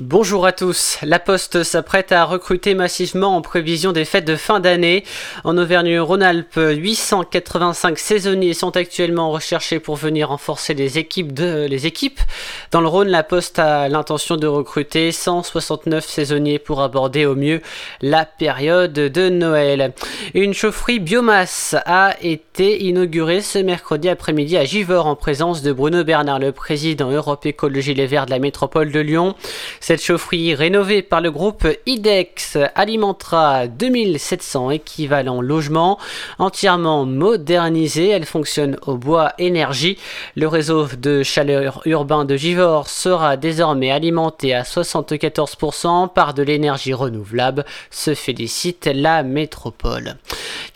Bonjour à tous. La Poste s'apprête à recruter massivement en prévision des fêtes de fin d'année. En Auvergne-Rhône-Alpes, 885 saisonniers sont actuellement recherchés pour venir renforcer les équipes, de, les équipes. Dans le Rhône, la Poste a l'intention de recruter 169 saisonniers pour aborder au mieux la période de Noël. Une chaufferie biomasse a été inaugurée ce mercredi après-midi à Givors en présence de Bruno Bernard, le président Europe Écologie Les Verts de la métropole de Lyon. Cette chaufferie rénovée par le groupe IDEX alimentera 2700 équivalents logements entièrement modernisés. Elle fonctionne au bois énergie. Le réseau de chaleur urbain de Givors sera désormais alimenté à 74% par de l'énergie renouvelable, se félicite la métropole.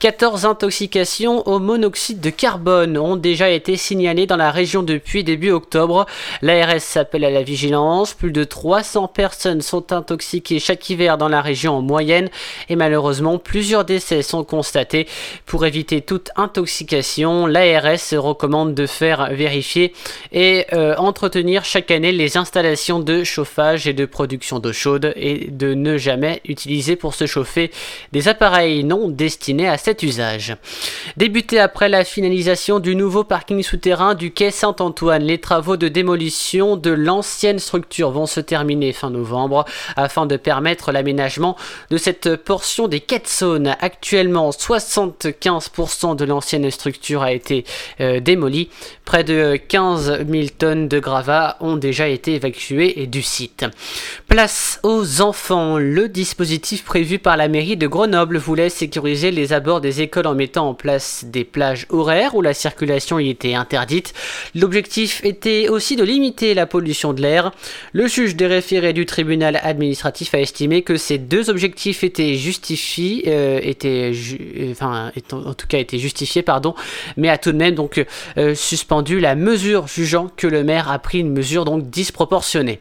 14 intoxications au monoxyde de carbone ont déjà été signalées dans la région depuis début octobre. L'ARS s'appelle à la vigilance. Plus de 300 personnes sont intoxiquées chaque hiver dans la région en moyenne et malheureusement plusieurs décès sont constatés. Pour éviter toute intoxication, l'ARS recommande de faire vérifier et euh, entretenir chaque année les installations de chauffage et de production d'eau chaude et de ne jamais utiliser pour se chauffer des appareils non destinés à cet usage. Débuté après la finalisation du nouveau parking souterrain du quai Saint-Antoine, les travaux de démolition de l'ancienne structure vont se terminer fin novembre afin de permettre l'aménagement de cette portion des quêtes zones. Actuellement, 75% de l'ancienne structure a été euh, démolie. Près de 15 000 tonnes de gravats ont déjà été évacuées du site. Place aux enfants. Le dispositif prévu par la mairie de Grenoble voulait sécuriser les abords des écoles en mettant en place des plages horaires où la circulation y était interdite. L'objectif était aussi de limiter la pollution de l'air. Le juge des référés du tribunal administratif a estimé que ces deux objectifs étaient justifiés, euh, étaient enfin, en tout cas étaient justifiés, pardon, mais a tout de même donc euh, suspendu la mesure, jugeant que le maire a pris une mesure donc disproportionnée.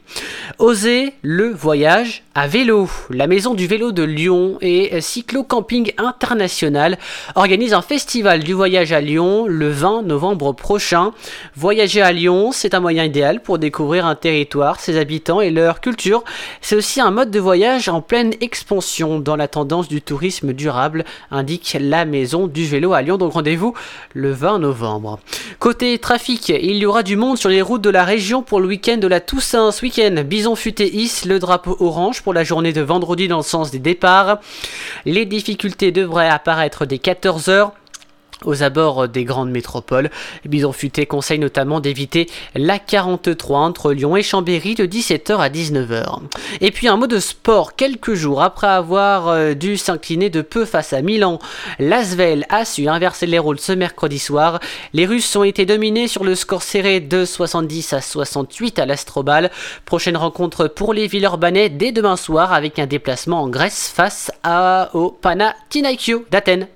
Oser le voyage à vélo. La maison du vélo de Lyon et Cyclo Camping International organise un festival du voyage à Lyon le 20 novembre prochain. Voyager à Lyon, c'est un moyen idéal pour découvrir un territoire, ses habitants et leur culture. C'est aussi un mode de voyage en pleine expansion dans la tendance du tourisme durable, indique la maison du vélo à Lyon. Donc rendez-vous le 20 novembre. Côté trafic, il y aura du monde sur les routes de la région pour le week-end de la Toussaint. Ce week-end, Bison Futé le drapeau orange pour la journée de vendredi dans le sens des départs. Les difficultés devraient apparaître des 14h aux abords des grandes métropoles. Bison Futé conseille notamment d'éviter la 43 entre Lyon et Chambéry de 17h à 19h. Et puis un mot de sport, quelques jours après avoir euh, dû s'incliner de peu face à Milan, l'Asvel a su inverser les rôles ce mercredi soir. Les Russes ont été dominés sur le score serré de 70 à 68 à l'Astrobal. Prochaine rencontre pour les Villeurbanais dès demain soir avec un déplacement en Grèce face à, au Panathinaikos d'Athènes.